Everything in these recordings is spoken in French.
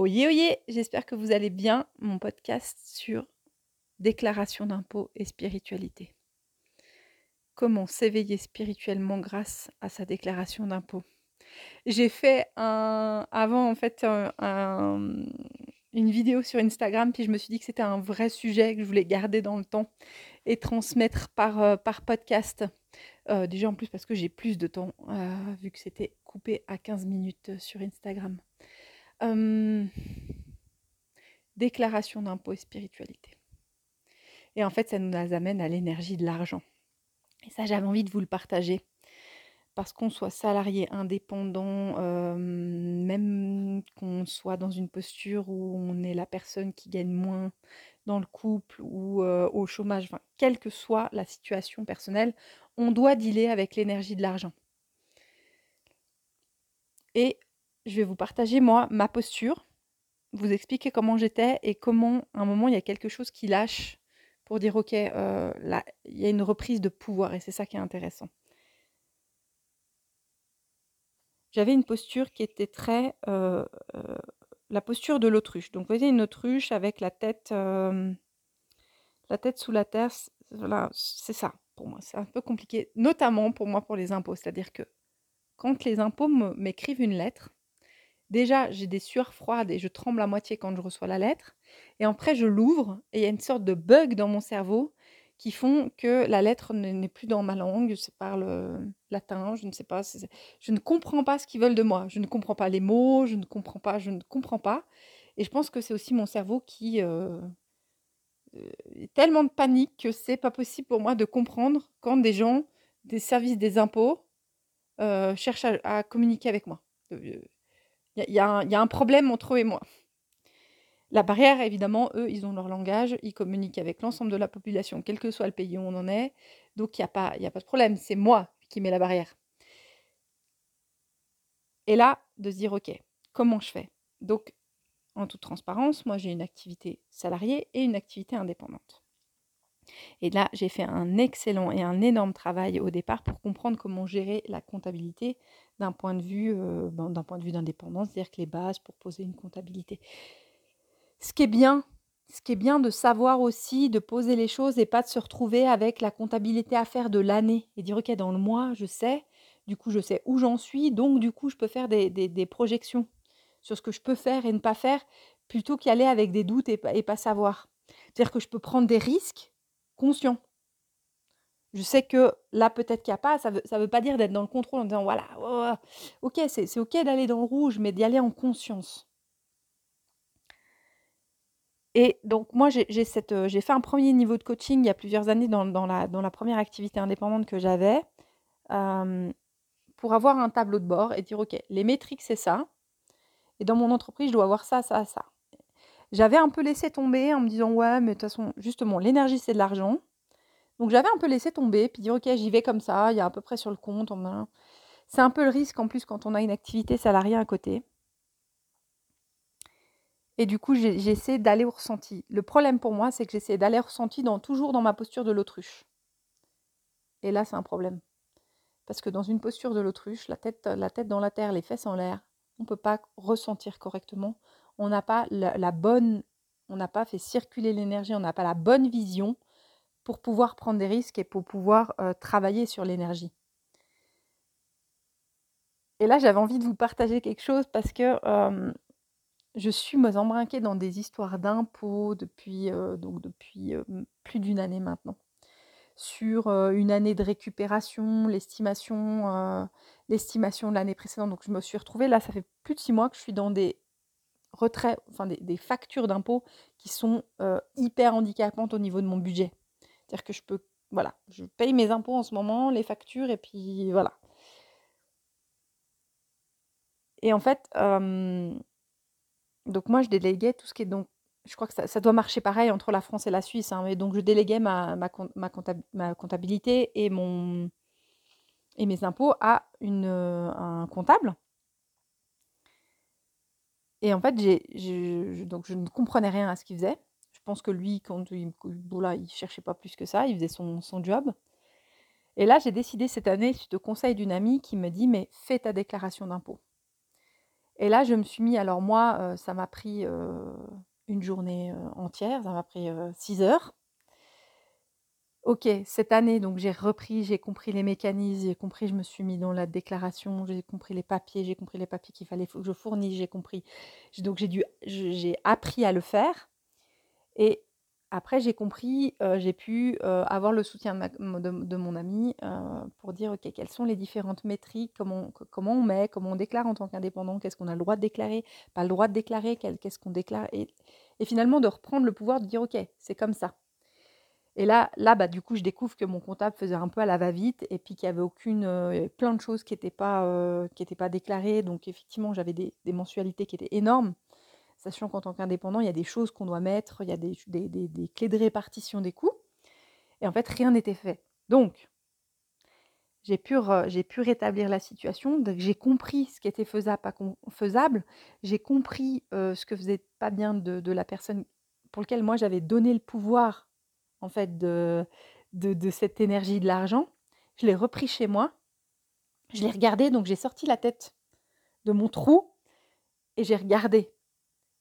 Oyez, oyez, j'espère que vous allez bien. Mon podcast sur déclaration d'impôt et spiritualité. Comment s'éveiller spirituellement grâce à sa déclaration d'impôt. J'ai fait un, avant en fait une vidéo sur Instagram, puis je me suis dit que c'était un vrai sujet que je voulais garder dans le temps et transmettre par, euh, podcast. Euh, déjà en plus parce que j'ai plus de temps, euh, vu que c'était coupé à 15 minutes sur Instagram. Déclaration d'impôt et spiritualité. Et en fait, ça nous amène à l'énergie de l'argent. Et ça, j'avais envie de vous le partager. Parce qu'on soit salarié, indépendant, même qu'on soit dans une posture où on est la personne qui gagne moins dans le couple ou au chômage, enfin, quelle que soit la situation personnelle, on doit dealer avec l'énergie de l'argent. Et je vais vous partager, moi, ma posture, vous expliquer comment j'étais et comment, à un moment, il y a quelque chose qui lâche pour dire, OK, euh, là, il y a une reprise de pouvoir et c'est ça qui est intéressant. J'avais une posture qui était très... Euh, euh, la posture de l'autruche. Donc, vous voyez une autruche avec la tête, la tête sous la terre. Voilà, c'est ça pour moi. C'est un peu compliqué, notamment pour moi pour les impôts. C'est-à-dire que quand les impôts m'écrivent une lettre, déjà j'ai des sueurs froides et je tremble à moitié quand je reçois la lettre. Et après, je l'ouvre et il y a une sorte de bug dans mon cerveau qui font que la lettre n'est plus dans ma langue, je parle latin, je ne sais pas, je ne comprends pas ce qu'ils veulent de moi, je ne comprends pas les mots, je ne comprends pas, je ne comprends pas. Et je pense que c'est aussi mon cerveau qui euh, est tellement de panique que c'est pas possible pour moi de comprendre quand des gens des services des impôts euh, cherchent à, communiquer avec moi. Il y, a un problème entre eux et moi. La barrière, évidemment, eux, ils ont leur langage, ils communiquent avec l'ensemble de la population, quel que soit le pays où on en est. Donc, il n'y a, a pas de problème, c'est moi qui mets la barrière. Et là, de se dire, OK, comment je fais? Donc, en toute transparence, moi, j'ai une activité salariée et une activité indépendante. Et là, j'ai fait un excellent et un énorme travail au départ pour comprendre comment gérer la comptabilité d'un point de vue euh, ben, d'un point de vue d'indépendance, c'est-à-dire que les bases pour poser une comptabilité ce qui est bien, ce qui bien de savoir aussi, de poser les choses et pas de se retrouver avec la comptabilité à faire de l'année et dire ok dans le mois je sais, du coup je sais où j'en suis, donc du coup je peux faire des, projections sur ce que je peux faire et ne pas faire plutôt qu'y aller avec des doutes et, pas savoir. C'est-à-dire que je peux prendre des risques conscients. Je sais que là, peut-être qu'il n'y a pas, ça ne veut, ça veut pas dire d'être dans le contrôle en disant voilà, oh, ok, c'est ok d'aller dans le rouge, mais d'y aller en conscience. Et donc moi, j'ai j'ai fait un premier niveau de coaching il y a plusieurs années dans la dans la première activité indépendante que j'avais, pour avoir un tableau de bord et dire: «OK, les métriques, c'est ça et dans mon entreprise, je dois avoir ça, ça, ça». J'avais un peu laissé tomber en me disant: «Ouais, mais de toute façon, justement, l'énergie, c'est de l'argent». Donc j'avais un peu laissé tomber, puis dire: «OK, j'y vais comme ça, il y a à peu près sur le compte, C'est un peu le risque en plus quand on a une activité salariée à côté. Et du coup, j'essaie d'aller au ressenti. Le problème pour moi, c'est que j'essaie d'aller au ressenti toujours dans ma posture de l'autruche. Et là, c'est un problème. Parce que dans une posture de l'autruche, la tête, la tête dans la terre, les fesses en l'air, on ne peut pas ressentir correctement. On n'a pas la, bonne, on n'a pas fait circuler l'énergie, on n'a pas la bonne vision pour pouvoir prendre des risques et pour pouvoir euh, travailler sur l'énergie. Et là, j'avais envie de vous partager quelque chose parce que je suis moi embrinquée dans des histoires d'impôts depuis, euh, donc depuis euh, plus d'une année maintenant. Sur une année de récupération, l'estimation, l'estimation de l'année précédente. Donc je me suis retrouvée là, ça fait plus de six mois que je suis dans des retraits, enfin des, factures d'impôts qui sont hyper handicapantes au niveau de mon budget. C'est-à-dire que je peux, voilà, je paye mes impôts en ce moment, les factures, et puis voilà. Et en fait, donc moi, je déléguais tout ce qui est donc je crois que ça, doit marcher pareil entre la France et la Suisse. Hein, mais donc je déléguais ma, ma, ma, comptabilité et, mon, et mes impôts à une, un comptable. Et en fait, donc je ne comprenais rien à ce qu'il faisait. Pense que lui, quand il ne cherchait pas plus que ça, il faisait son, son job. Et là, j'ai décidé cette année, suite au conseil d'une amie qui me dit, mais fais ta déclaration d'impôt. Et là, je me suis mis alors moi, heu, ça m'a pris, heu, une journée, heu, entière, ça m'a pris, 6 heures. OK, cette année, donc j'ai repris, j'ai compris les mécanismes, j'ai compris, je me suis mis dans la déclaration, j'ai compris les papiers, j'ai compris les papiers qu'il fallait que je fournisse, j'ai compris. Donc j'ai dû j'ai appris à le faire et après j'ai compris, heu, j'ai pu, heu, avoir le soutien de mon ami, heu, pour dire: «OK, quelles sont les différentes métriques? Comment co comment on met? Comment on déclare en tant qu'indépendant? Qu'est-ce qu'on a le droit de déclarer? Pas le droit de déclarer? Qu'est-ce qu'on déclare?» et finalement de reprendre le pouvoir de dire: «OK, c'est comme ça». Et là là, bah, du coup, je découvre que mon comptable faisait un peu à la va-vite et puis qu'il y avait aucune, plein de choses qui étaient pas, pas déclarées. Donc effectivement, j'avais des mensualités qui étaient énormes, sachant qu'en tant qu'indépendant, il y a des choses qu'on doit mettre, il y a des clés de répartition des coûts et en fait, rien n'était fait. Donc j'ai pu j'ai pu rétablir la situation, j'ai compris ce qui était faisable. J'ai compris, heu, ce que faisait pas bien de la personne pour lequel moi j'avais donné le pouvoir en fait, de de cette énergie de l'argent. Je l'ai repris chez moi, je l'ai regardé, donc j'ai sorti la tête de mon trou et j'ai regardé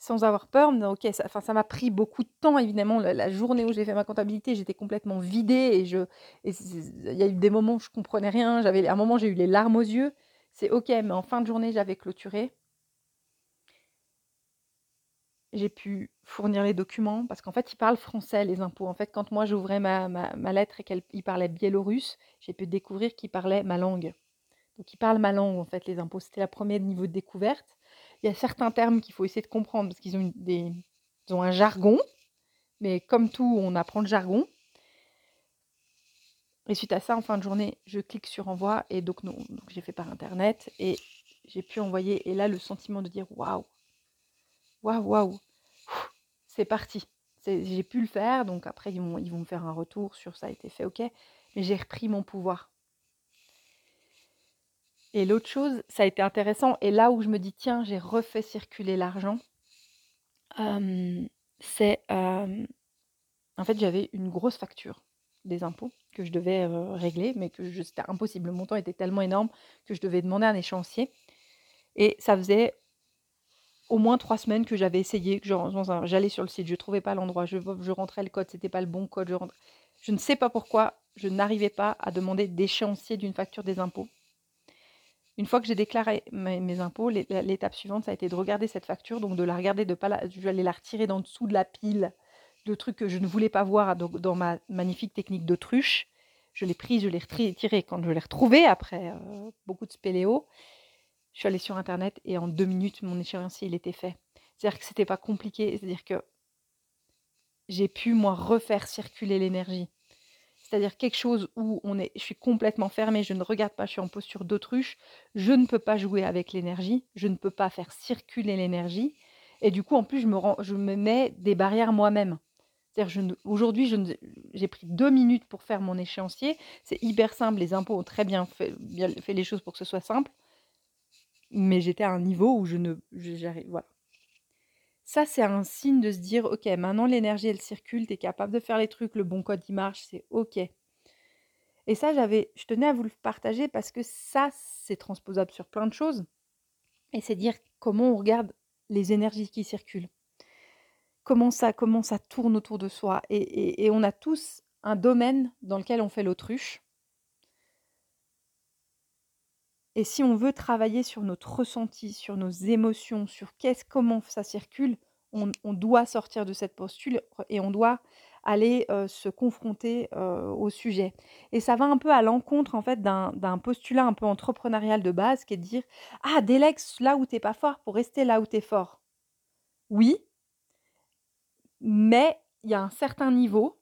sans avoir peur, OK, ça enfin, ça m'a pris beaucoup de temps évidemment, la journée où j'ai fait ma comptabilité, j'étais complètement vidée et je il y a eu des moments où je comprenais rien, j'avais à un moment, j'ai eu les larmes aux yeux. C'est OK, mais en fin de journée, j'avais clôturé. J'ai pu fournir les documents parce qu'en fait, ils parlent français, les impôts. En fait, quand moi j'ouvrais ma ma ma lettre et qu'elle ils parlaient biélorusse, j'ai pu découvrir qu'ils parlaient ma langue. Donc ils parlent ma langue, en fait, les impôts. C'était la première niveau de découverte. Il y a certains termes qu'il faut essayer de comprendre parce qu'ils ont des ils ont un jargon, mais comme tout, on apprend le jargon. Et suite à ça, en fin de journée, je clique sur envoi et donc non, j'ai fait par internet et j'ai pu envoyer et là, le sentiment de dire: «Waouh! Waouh, waouh! C'est parti!» j'ai pu le faire, donc après ils vont ils vont me faire un retour sur ça a été fait, OK, mais j'ai repris mon pouvoir. Et l'autre chose, ça a été intéressant et là où je me dis: «Tiens, j'ai refait circuler l'argent», c'est, en fait, j'avais une grosse facture des impôts que je devais, régler, mais que c'était impossible. Le montant était tellement énorme que je devais demander un échéancier et ça faisait au moins 3 semaines que j'avais essayé, que j'allais sur le site, je trouvais pas l'endroit, je rentrais le code, c'était pas le bon code, je ne sais pas pourquoi, je n'arrivais pas à demander d'échéancier d'une facture des impôts. Une fois que j'ai déclaré mes impôts, l'é l'étape suivante, ça a été de regarder cette facture, donc de la regarder, de pas la je vais aller la retirer d'en dessous de la pile de trucs que je ne voulais pas voir dans ma magnifique technique d'autruche. Je l'ai prise, je l'ai retirée quand je l'ai retrouvée après, heu, beaucoup de spéléo. Je suis allée sur internet et en 2 minutes, mon échéancier, il était fait. C'est-à-dire que c'était pas compliqué, c'est-à-dire que j'ai pu, moi, refaire circuler l'énergie. C'est-à-dire quelque chose où on est je suis complètement fermée, je ne regarde pas, je suis en posture d'autruche, je ne peux pas jouer avec l'énergie, je ne peux pas faire circuler l'énergie et du coup, en plus, je me mets des barrières moi-même. C'est-à-dire aujourd'hui, j'ai pris 2 minutes pour faire mon échéancier. C'est hyper simple, les impôts ont très bien fait les choses pour que ce soit simple. Mais j'étais à un niveau où je ne voilà. Ça, c'est un signe de se dire: «OK, maintenant l'énergie, elle circule, tu es capable de faire les trucs, le bon code, il marche, c'est OK». Et ça, j'avais je tenais à vous le partager parce que ça, c'est transposable sur plein de choses et c'est dire comment on regarde les énergies qui circulent. Comment ça comment ça tourne autour de soi et et et on a tous un domaine dans lequel on fait l'autruche. Et si on veut travailler sur notre ressenti, sur nos émotions, sur qu'est-ce comment ça circule, on doit sortir de cette posture et on doit aller, se confronter, au sujet. Et ça va un peu à l'encontre, en fait, d'un postulat un peu entrepreneurial de base qui est de dire: «Ah, délègue là où tu es pas fort pour rester là où tu es fort». Oui mais il y a un certain niveau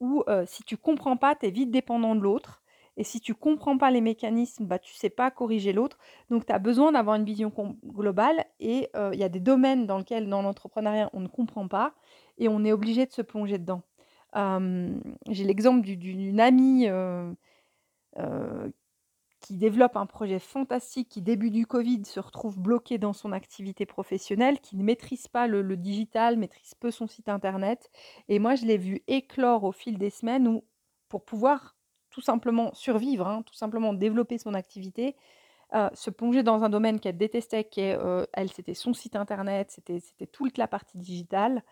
où, si tu comprends pas, tu es vite dépendant de l'autre et si tu comprends pas les mécanismes, bah, tu sais pas corriger l'autre. Donc tu as besoin d'avoir une vision globale et il y a des domaines dans lesquels, dans l'entrepreneuriat, on ne comprend pas et on est obligé de se plonger dedans. J'ai l'exemple d'u d'une amie, qui développe un projet fantastique, qui début du covid se retrouve bloquée dans son activité professionnelle, qui ne maîtrise pas le le digital, maîtrise peu son site internet et moi je l'ai vue éclore au fil des semaines où pour pouvoir tout simplement survivre, hein, tout simplement développer son activité, se plonger dans un domaine qu'elle détestait, elle, c'était son site internet, c'était c'était toute la partie digitale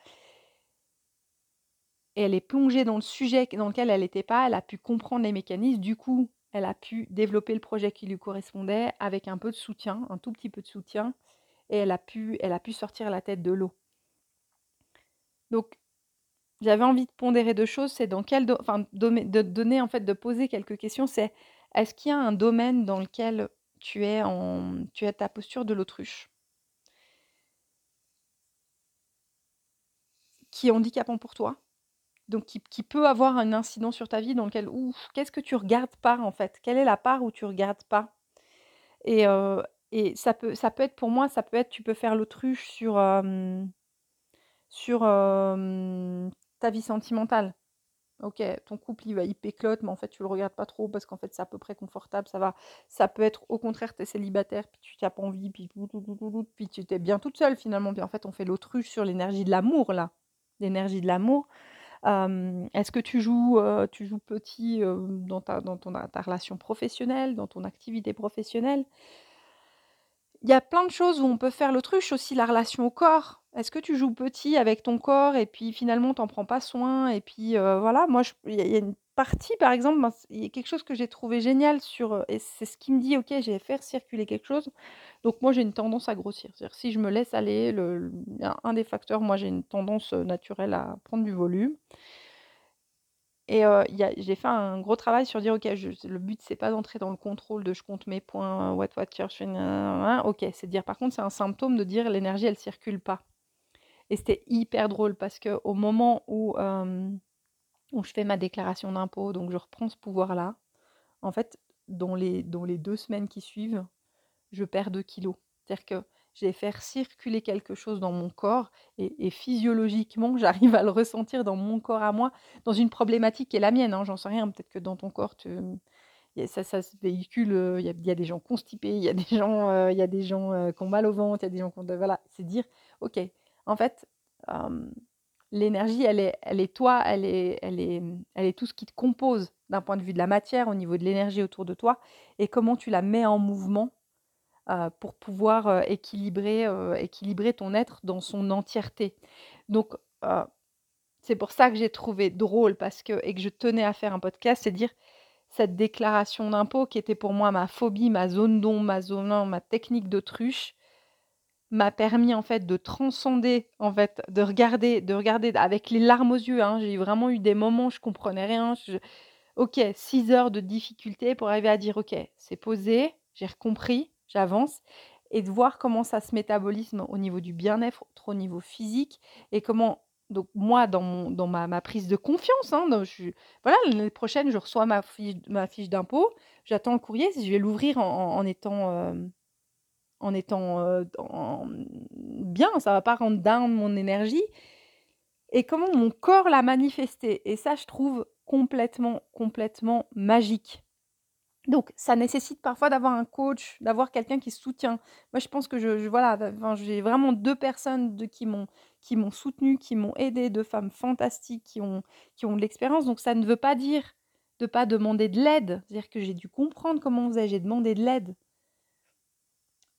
et elle est plongée dans le sujet dans lequel elle n'était pas, elle a pu comprendre les mécanismes. Du coup, elle a pu développer le projet qui lui correspondait avec un peu de soutien, un tout petit peu de soutien et elle a pu elle a pu sortir la tête de l'eau. Donc j'avais envie de pondérer deux choses, c'est dans quel de donner en fait de poser quelques questions, c'est est-ce qu'il y a un domaine dans lequel tu es en tu as ta posture de l'autruche? Qui est handicapant pour toi? Donc qui peut avoir un incident sur ta vie dans lequel ouf, qu'est-ce que tu regardes pas, en fait? Quelle est la part où tu regardes pas? Et et ça peut ça peut être pour moi, ça peut être tu peux faire l'autruche sur, sur, ta vie sentimentale. OK, ton couple, il va il péclote, mais en fait, tu le regardes pas trop parce qu'en fait, c'est à peu près confortable, ça va. Ça peut être au contraire, tu es célibataire, puis tu n'as pas envie, puis puis tu es bien toute seule finalement, puis en fait, on fait l'autruche sur l'énergie de l'amour là, l'énergie de l'amour. est-ce que tu joues, tu joues petit, dans ta dans ton ta relation professionnelle, dans ton activité professionnelle? Il y a plein de choses où on peut faire l'autruche, aussi la relation au corps. Est-ce que tu joues petit avec ton corps et puis finalement tu prends pas soin et puis, voilà, moi il y a une partie par exemple, ben, il y a quelque chose que j'ai trouvé génial sur, et c'est ce qui me dit: «OK, j'ai faire circuler quelque chose». Donc moi j'ai une tendance à grossir. C'est-à-dire si je me laisse aller, le un des facteurs, moi j'ai une tendance, naturelle à prendre du volume. Et j'ai fait un gros travail sur dire: «OK, le but c'est pas d'entrer dans le contrôle de je compte mes points, what what cherche OK, c'est dire par contre c'est un symptôme de dire l'énergie elle circule pas. Et c'était hyper drôle parce qu'au moment où, je fais ma déclaration d'impôt, donc je reprends ce pouvoir-là, en fait, dans les dans les 2 semaines qui suivent, je perds 2 kilos. C'est-à-dire que je vais faire circuler quelque chose dans mon corps et, physiologiquement, j'arrive à le ressentir dans mon corps à moi, dans une problématique qui est la mienne, hein, j'en sais rien, peut-être que dans ton corps, ça, ça se véhicule, il y, a des gens constipés, il y a des gens, il y a des gens qui ont mal au ventre, il y a des gens qui ont... Voilà, c'est dire, ok, en fait, l'énergie, elle est, elle est toi, elle est, elle, est, elle est tout ce qui te compose d'un point de vue de la matière, au niveau de l'énergie autour de toi, et comment tu la mets en mouvement pour pouvoir équilibrer, équilibrer ton être dans son entièreté. Donc, c'est pour ça que j'ai trouvé drôle parce que, et que je tenais à faire un podcast, c'est dire cette déclaration d'impôt qui était pour moi ma phobie, ma zone d'ombre, ma zone, ma technique d'autruche, m'a permis en fait de transcender, en fait, de regarder, de regarder avec les larmes aux yeux. Hein. J'ai vraiment eu des moments où je comprenais rien. Ok, six heures de difficulté pour arriver à dire ok, c'est posé, j'ai compris, j'avance et de voir comment ça se métabolisme au niveau du bien-être, au niveau physique et comment donc moi dans mon ma prise de confiance, hein, voilà l'année prochaine je reçois ma fiche d'impôt, j'attends le courrier, je vais l'ouvrir en étant, en étant, bien, ça va pas rendre down mon énergie et comment mon corps l'a manifesté et ça je trouve complètement, complètement magique. Donc, ça nécessite parfois d'avoir un coach, d'avoir quelqu'un qui soutient. Moi, je pense que je, voilà, j'ai vraiment deux personnes de, qui m'ont qui m'ont soutenu, qui m'ont aidé, deux femmes fantastiques qui ont qui ont de l'expérience. Donc, ça ne veut pas dire de pas demander de l'aide. C'est-à-dire que j'ai dû comprendre comment on faisait, j'ai demandé de l'aide.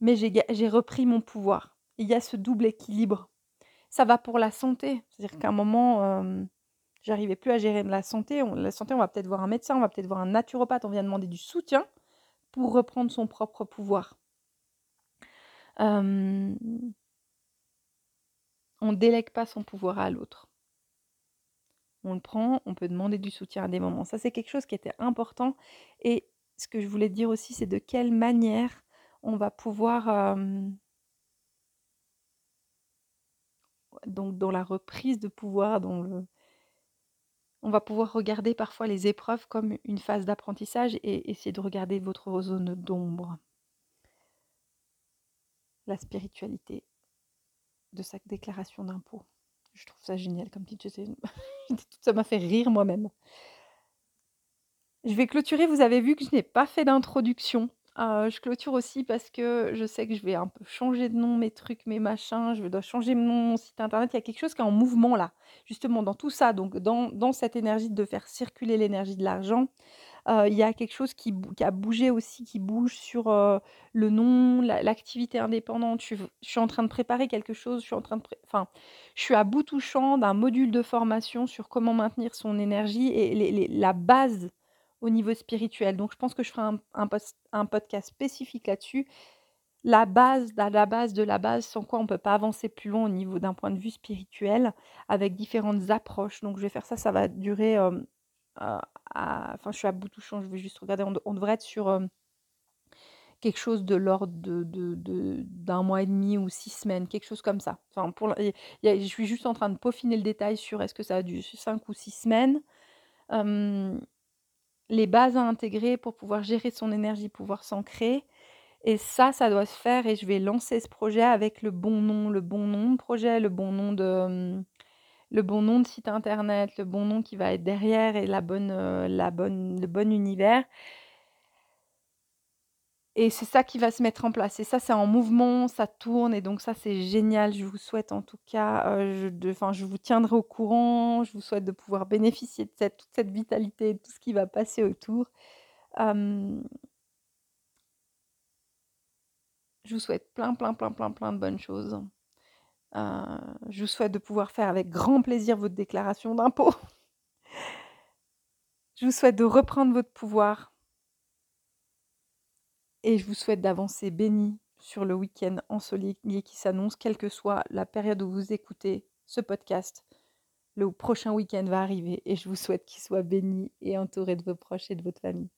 Mais j'ai repris mon pouvoir. Il y a ce double équilibre. Ça va pour la santé. C'est-à-dire qu'à un moment, J'arrivais plus à gérer la santé. La santé, on va peut-être voir un médecin, on va peut-être voir un naturopathe, on vient demander du soutien pour reprendre son propre pouvoir. on ne délègue pas son pouvoir à l'autre. On le prend, on peut demander du soutien à des moments. Ça, c'est quelque chose qui était important. Et ce que je voulais dire aussi, c'est de quelle manière on va pouvoir, donc dans la reprise de pouvoir, dans le, on va pouvoir regarder parfois les épreuves comme une phase d'apprentissage et essayer de regarder votre zone d'ombre. La spiritualité de sa déclaration d'impôt. Je trouve ça génial comme titre. ça m'a fait rire moi-même. Je vais clôturer. Vous avez vu que je n'ai pas fait d'introduction je clôture aussi parce que je sais que je vais un peu changer de nom, mes trucs, mes machins, je dois changer mon site internet. Il y a quelque chose qui est en mouvement là, justement dans tout ça, donc dans dans cette énergie de faire circuler l'énergie de l'argent. Heu, il y a quelque chose qui a bougé aussi, qui bouge sur, heu, le nom, l'a l'activité indépendante. Je suis en train de préparer quelque chose, je suis en train de enfin, je suis à bout touchant d'un module de formation sur comment maintenir son énergie et la base au niveau spirituel. Donc je pense que je ferai un un post un podcast spécifique là-dessus. La base la base de la base, sans quoi on peut pas avancer plus loin au niveau d'un point de vue spirituel, avec différentes approches. Donc je vais faire ça, ça va durer, heu, à enfin je suis à bout touchant, je vais juste regarder, on de on devrait être sur, hem quelque chose de l'ordre de de d'1 mois et demi ou 6 semaines, quelque chose comme ça. Enfin pour je suis juste en train de peaufiner le détail sur est-ce que ça a du 5 ou 6 semaines. Les bases à intégrer pour pouvoir gérer son énergie, pouvoir s'ancrer. Et ça, ça doit se faire et je vais lancer ce projet avec le bon nom, le bon nom de projet, le bon nom de, hem, le bon nom de site internet, le bon nom qui va être derrière et la bonne, heu, la bonne le bon univers et c'est ça qui va se mettre en place et ça, c'est en mouvement, ça tourne et donc ça, c'est génial. Je vous souhaite en tout cas, heu, je vous tiendrai au courant. Je vous souhaite de pouvoir bénéficier de toute cette vitalité, de tout ce qui va passer autour. Hem je vous souhaite plein, plein, plein, plein, plein de bonnes choses. Heu, je vous souhaite de pouvoir faire avec grand plaisir votre déclaration d'impôts. Je vous souhaite de reprendre votre pouvoir et je vous souhaite d'avancer bénis sur le week-end ensoleillé qui s'annonce, quelle que soit la période où vous écoutez ce podcast. Le prochain week-end va arriver et je vous souhaite qu'il soit béni et entouré de vos proches et de votre famille.